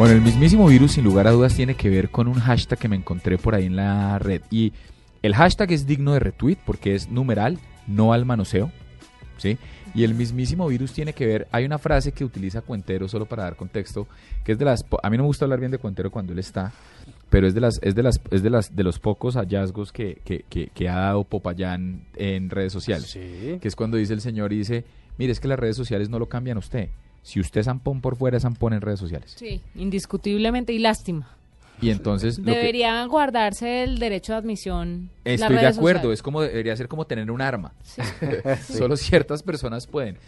Bueno, el mismísimo virus, sin lugar a dudas, tiene que ver con un hashtag que me encontré por ahí en la red. Y el hashtag es digno de retweet porque es numeral, no al manoseo. ¿sí? Y el mismísimo virus tiene que ver, hay una frase que utiliza Cuentero solo para dar contexto, que es de las, a mí no me gusta hablar bien de Cuentero cuando él está, pero es de las, es de las, es de las, de los pocos hallazgos que, que, que, ha dado Popayán en redes sociales. Que es cuando dice el señor y dice, mire, es que las redes sociales no lo cambian a usted. Si usted es zampón por fuera, es zampón en redes sociales. Sí, indiscutiblemente y lástima. Y entonces debería guardarse el derecho de admisión. Estoy de acuerdo, es como debería ser como tener un arma. Solo ciertas personas pueden.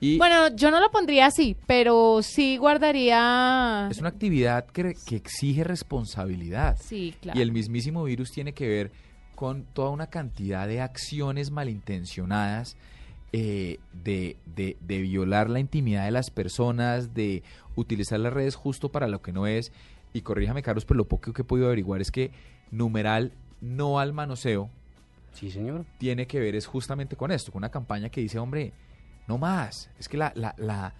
Y bueno, yo no lo pondría así, pero sí guardaría. Es una actividad que, que exige responsabilidad. Sí, claro. Y el mismísimo virus tiene que ver con toda una cantidad de acciones malintencionadas. Eh, de, de, de violar la intimidad de las personas, de utilizar las redes justo para lo que no es. Y corríjame Carlos, pero lo poco que he podido averiguar es que numeral no al manoseo, sí señor, tiene que ver es justamente con esto, con una campaña que dice, hombre, no más, es que la, la, la,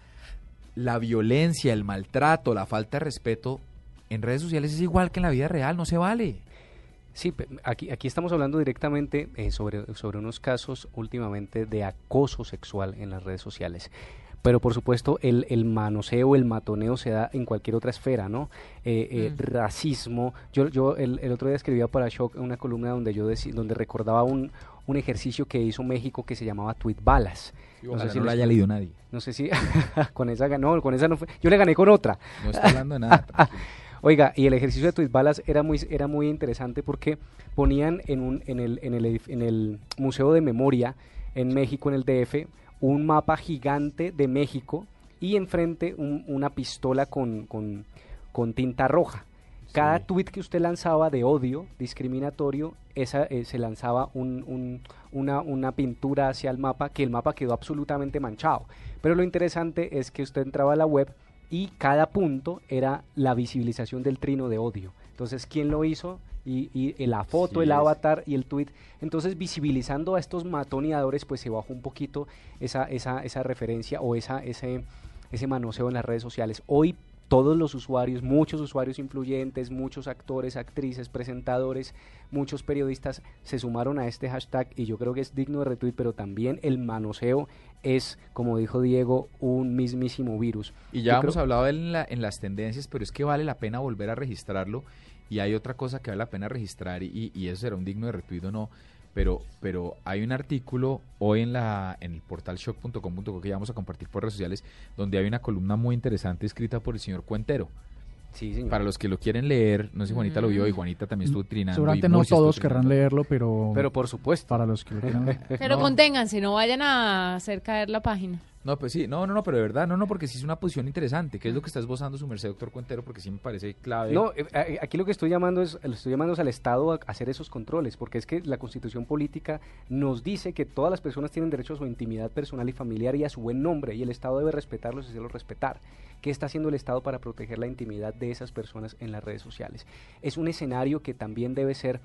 la violencia, el maltrato, la falta de respeto en redes sociales es igual que en la vida real, no se vale. Sí, aquí, aquí estamos hablando directamente eh, sobre, sobre unos casos últimamente de acoso sexual en las redes sociales pero por supuesto el, el, manoseo, el matoneo se da en cualquier otra esfera, ¿no? Eh, eh, mm. Racismo. Yo, yo el, el, otro día escribía para Shock una columna donde yo donde recordaba un, un ejercicio que hizo México que se llamaba Tweet Balas. no sé si lo haya leído nadie. No sé si con esa ganó, con esa no fue. Yo le gané con otra. No está hablando de nada. Oiga, y el ejercicio de Tweet Balas era muy, era muy interesante porque ponían en, un, en, el, en, el, en el Museo de Memoria en México, en el DF, un mapa gigante de México y enfrente una pistola con, con, tinta roja. Cada tweet que usted lanzaba de odio discriminatorio, esa, eh, se lanzaba un, una, una, pintura hacia el mapa, que el mapa quedó absolutamente manchado. Pero lo interesante es que usted entraba a la web y cada punto era la visibilización del trino de odio. Entonces, ¿quién lo hizo? y, la foto, el avatar y el tweet. Entonces, visibilizando a estos matoneadores, pues se bajó un poquito esa, esa, esa referencia o esa, ese, ese manoseo en las redes sociales. Hoy todos los usuarios, muchos usuarios influyentes, muchos actores, actrices, presentadores, muchos periodistas se sumaron a este hashtag y yo creo que es digno de retweet, pero también el manoseo es, como dijo Diego, un mismísimo virus. Y ya hemos hablado en, la, en las tendencias, pero es que vale la pena volver a registrarlo y hay otra cosa que vale la pena registrar y, y eso será un digno de retweet o no. Pero, pero hay un artículo hoy en la en el portal shock.com.co que vamos a compartir por redes sociales donde hay una columna muy interesante escrita por el señor Cuentero. Sí, señor. Para los que lo quieren leer, no sé si Juanita lo vio y mm. Juanita también estuvo trinando. Seguramente no todos querrán leerlo, pero... Pero por supuesto. Para los que lo quieran Pero conténganse, no vayan a hacer caer la página. No, pues sí, no, no, no, pero de verdad, no, no, porque sí es una posición interesante. ¿Qué es lo que está esbozando su merced, doctor Cuentero? Porque sí me parece clave. No, eh, eh, aquí lo que estoy llamando es, estoy llamando al Estado a hacer esos controles, porque es que la Constitución política nos dice que todas las personas tienen derecho a su intimidad personal y familiar y a su buen nombre, y el Estado debe respetarlos y hacerlos respetar. ¿Qué está haciendo el Estado para proteger la intimidad de esas personas en las redes sociales? Es un escenario que también debe ser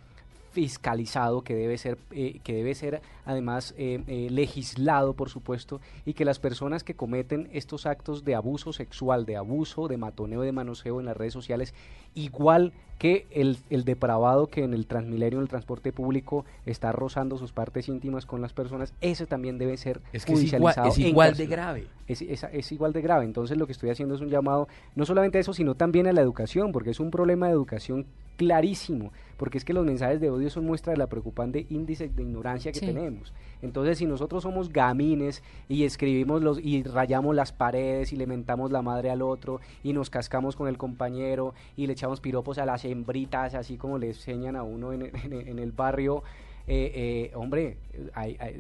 fiscalizado, que debe ser, eh, que debe ser además eh, eh, legislado, por supuesto, y que las personas que cometen estos actos de abuso sexual, de abuso, de matoneo, de manoseo en las redes sociales, igual que el, el depravado que en el Transmilenio, en el transporte público, está rozando sus partes íntimas con las personas, ese también debe ser es que judicializado. Es igual, de grave. Es, es, igual de grave. Entonces lo que estoy haciendo es un llamado no solamente a eso, sino también a la educación, porque es un problema de educación clarísimo, porque es que los mensajes de odio son muestra de la preocupante índice de ignorancia que tenemos. Entonces, si nosotros somos gamines y escribimos los y rayamos las paredes y le mentamos la madre al otro y nos cascamos con el compañero y le echamos piropos a las hembritas, así como le enseñan a uno en, en el barrio, eh, eh, hombre,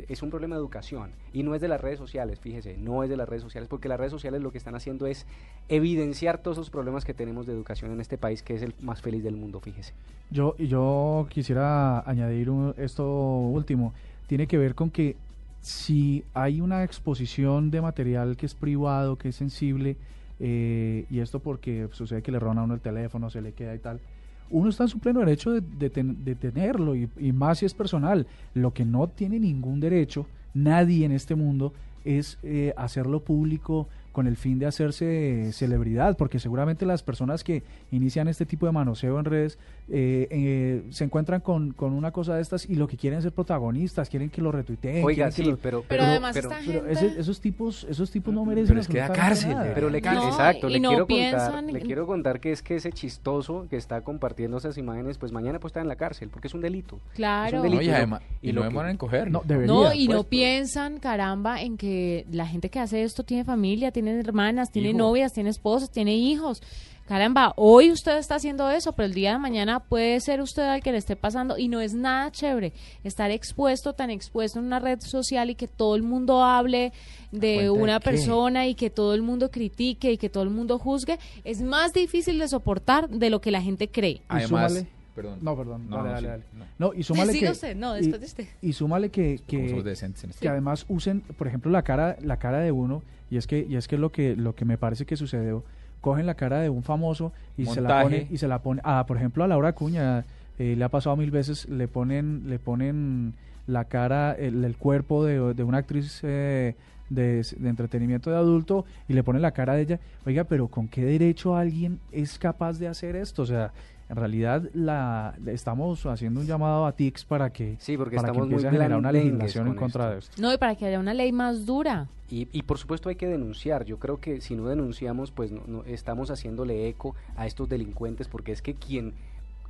es un problema de educación y no es de las redes sociales, fíjese, no es de las redes sociales, porque las redes sociales lo que están haciendo es evidenciar todos los problemas que tenemos de educación en este país, que es el más feliz del mundo, fíjese. Yo, yo quisiera añadir esto último, tiene que ver con que si hay una exposición de material que es privado, que es sensible, eh, y esto porque sucede que le roban a uno el teléfono, se le queda y tal, uno está en su pleno derecho de, tenerlo y, más si es personal. Lo que no tiene ningún derecho, nadie en este mundo, es eh, hacerlo público con el fin de hacerse celebridad, porque seguramente las personas que inician este tipo de manoseo en redes eh, eh, se encuentran con, con, una cosa de estas y lo que quieren es ser protagonistas, quieren que lo retuiteen. Oiga, sí, pero, pero, además esta gente... esos tipos esos tipos no merecen pero es que da cárcel. Pero le, exacto, le, quiero contar, le quiero contar que es que ese chistoso que está compartiendo esas imágenes, pues mañana puede estar en la cárcel, porque es un delito. Claro. Un delito, y, además, y, no demoran en coger. No, debería, no y no pues, piensan, caramba, en que la gente que hace esto tiene familia, tiene hermanas, tiene novias, tiene esposas, tiene hijos. Caramba, hoy usted está haciendo eso, pero el día de mañana puede ser usted al que le esté pasando y no es nada chévere estar expuesto, tan expuesto en una red social y que todo el mundo hable de una persona y que todo el mundo critique y que todo el mundo juzgue. Es más difícil de soportar de lo que la gente cree. Además, Perdón. No, perdón. No, dale, no, dale, sí, dale. no. No, y súmale que... usted, no, después y, de usted. Y súmale que, decentes este que además usen, por ejemplo, la cara, la cara de uno, y es que, y es que lo que, lo que me parece que sucedió, cogen la cara de un famoso y se la pone, y se la pone, ah, por ejemplo, a Laura Cuña, eh, le ha pasado mil veces, le ponen, le ponen la cara, el, el cuerpo de, de una actriz eh, de, de entretenimiento de adulto y le ponen la cara de ella. Oiga, pero ¿con qué derecho alguien es capaz de hacer esto? O sea, en realidad la estamos haciendo un llamado a TICS para que, Sí, porque para que estamos muy empiece a generar una legislación en con contra esto. de esto. No, y para que haya una ley más dura. Y, y por supuesto hay que denunciar. Yo creo que si no denunciamos, pues no, no- estamos haciéndole eco a estos delincuentes, porque es que quien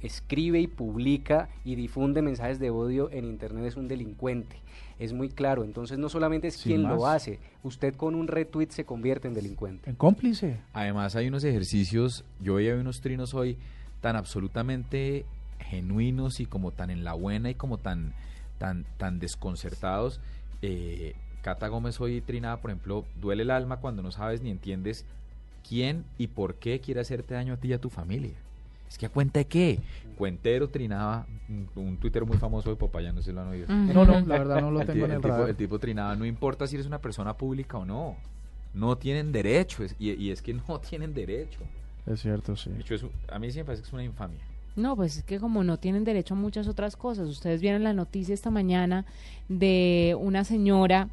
escribe y publica y difunde mensajes de odio en internet es un delincuente. Es muy claro. Entonces no solamente es Sin quien lo hace, usted con un retweet se convierte en delincuente. En cómplice. Además hay unos ejercicios, yo veía unos trinos hoy tan absolutamente genuinos y como tan en la buena y como tan, tan, tan desconcertados. Eh, Cata Gómez hoy trinaba, por ejemplo, duele el alma cuando no sabes ni entiendes quién y por qué quiere hacerte daño a ti y a tu familia. Es que a cuenta de qué. Cuentero trinaba, un, un tuitero muy famoso de Popaya, no si lo han oído. No, no, la verdad no lo El, tengo ti- en el el tipo, el tipo trinaba, no importa si eres una persona pública o no. No tienen derecho. y, y es que no tienen derecho. Es cierto, sí. De hecho, es a mí sí me parece que es una infamia. No, pues es que como no tienen derecho a muchas otras cosas. Ustedes vieron la noticia esta mañana de una señora.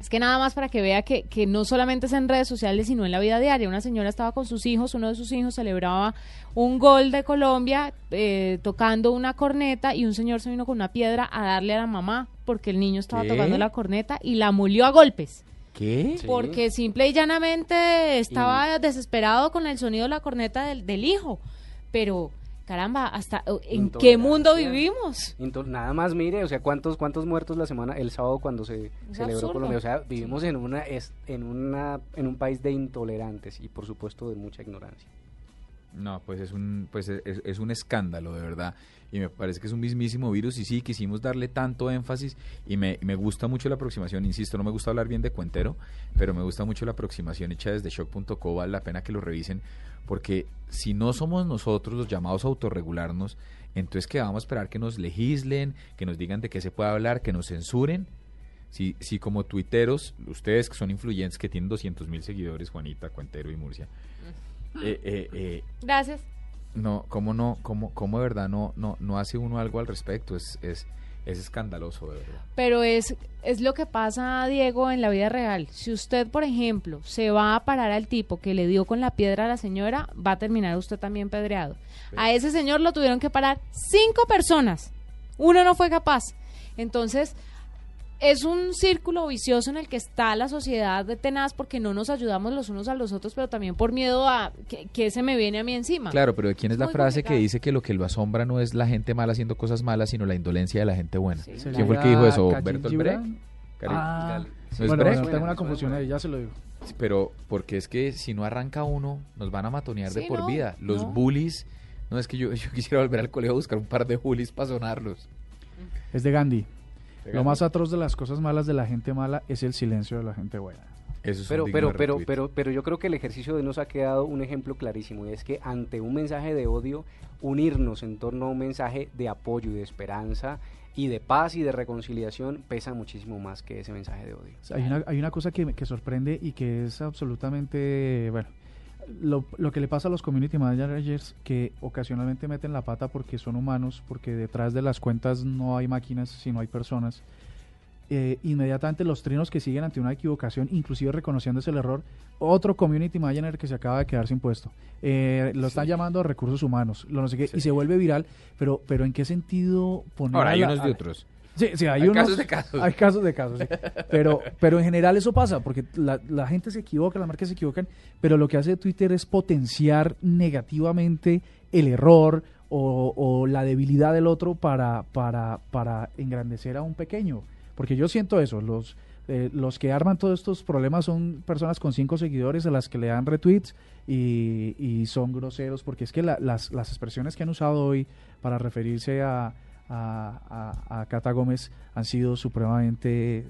Es que nada más para que vea que, que no solamente es en redes sociales, sino en la vida diaria. Una señora estaba con sus hijos, uno de sus hijos celebraba un gol de Colombia eh, tocando una corneta y un señor se vino con una piedra a darle a la mamá porque el niño estaba ¿Qué? tocando la corneta y la molió a golpes. ¿Qué? Sí. Porque simple y llanamente estaba desesperado con el sonido de la corneta del, del hijo. Pero, caramba, hasta ¿en qué mundo vivimos? Nada más mire, o sea, cuántos cuántos muertos la semana el sábado cuando se Es celebró absurdo. Colombia, o sea, vivimos en una es- en una en un país de intolerantes y por supuesto de mucha ignorancia. No, pues es un, pues es, es- un escándalo, de verdad. Y me parece que es un mismísimo virus. Y sí, quisimos darle tanto énfasis. Y me, me gusta mucho la aproximación. Insisto, no me gusta hablar bien de Cuentero, pero me gusta mucho la aproximación hecha desde shock.co. Vale la pena que lo revisen. Porque si no somos nosotros los llamados a autorregularnos, entonces que vamos a esperar que nos legislen, que nos digan de qué se puede hablar, que nos censuren. Si, si como tuiteros, ustedes que son influyentes, que tienen 200 mil seguidores, Juanita, Cuentero y Murcia, eh, eh, eh, Gracias. no, ¿cómo no? ¿Cómo, cómo de verdad no, no, no hace uno algo al respecto? Es, es, es escandaloso, de verdad. Pero es, es lo que pasa, Diego, en la vida real. Si usted, por ejemplo, se va a parar al tipo que le dio con la piedra a la señora, va a terminar usted también pedreado. A ese señor lo tuvieron que parar cinco personas. Uno no fue capaz. Entonces, es un círculo vicioso en el que está la sociedad de tenaz porque no nos ayudamos los unos a los otros, pero también por miedo a que, que se me viene a mí encima. Claro, pero ¿de quién es Es la muy frase que dice que lo que lo asombra no es la gente mala haciendo cosas malas, sino la indolencia de la gente buena? Sí. ¿Sería ¿Quién fue el que dijo eso? Khalil ¿Bertolt Gibran? Brecht? Ah, ¿No es bueno, Brecht? bueno, tengo una confusión ahí, ya se lo digo. Sí, Pero porque es que si no arranca uno, nos van a matonear de por no, vida. Los no. bullies, no es que yo, yo quisiera volver al colegio a buscar un par de bullies para sonarlos. Es de Gandhi. Lo más atroz de las cosas malas de la gente mala es el silencio de la gente buena. Eso es Pero pero pero retweet. pero pero yo creo que el ejercicio de nos ha quedado un ejemplo clarísimo y es que ante un mensaje de odio unirnos en torno a un mensaje de apoyo y de esperanza y de paz y de reconciliación pesa muchísimo más que ese mensaje de odio. Hay una, hay una cosa que, me- que sorprende y que es absolutamente, bueno, lo, lo que le pasa a los community managers que ocasionalmente meten la pata porque son humanos, porque detrás de las cuentas no hay máquinas, sino hay personas. eh, inmediatamente los trinos que siguen ante una equivocación, inclusive reconociéndose el error, otro community manager que se acaba de quedar sin puesto. Eh, lo están llamando recursos humanos, lo no sé qué, y se vuelve viral, pero, pero ¿en qué sentido poner Ahora, hay unos de otros. Sí, sí, hay, casos de casos. Hay casos de casos, sí. pero, pero en general eso pasa, porque la, la, gente se equivoca, las marcas se equivocan, pero lo que hace Twitter es potenciar negativamente el error o, o la debilidad del otro para, para, para engrandecer a un pequeño. Porque yo siento eso, los, eh, los que arman todos estos problemas son personas con cinco seguidores a las que le dan retweets y, y son groseros, porque es que las, las expresiones que han usado hoy para referirse a a, Cata Gómez han sido supremamente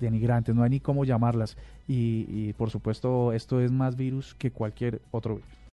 denigrantes, no hay ni cómo llamarlas. Y, y por supuesto esto es más virus que cualquier otro virus.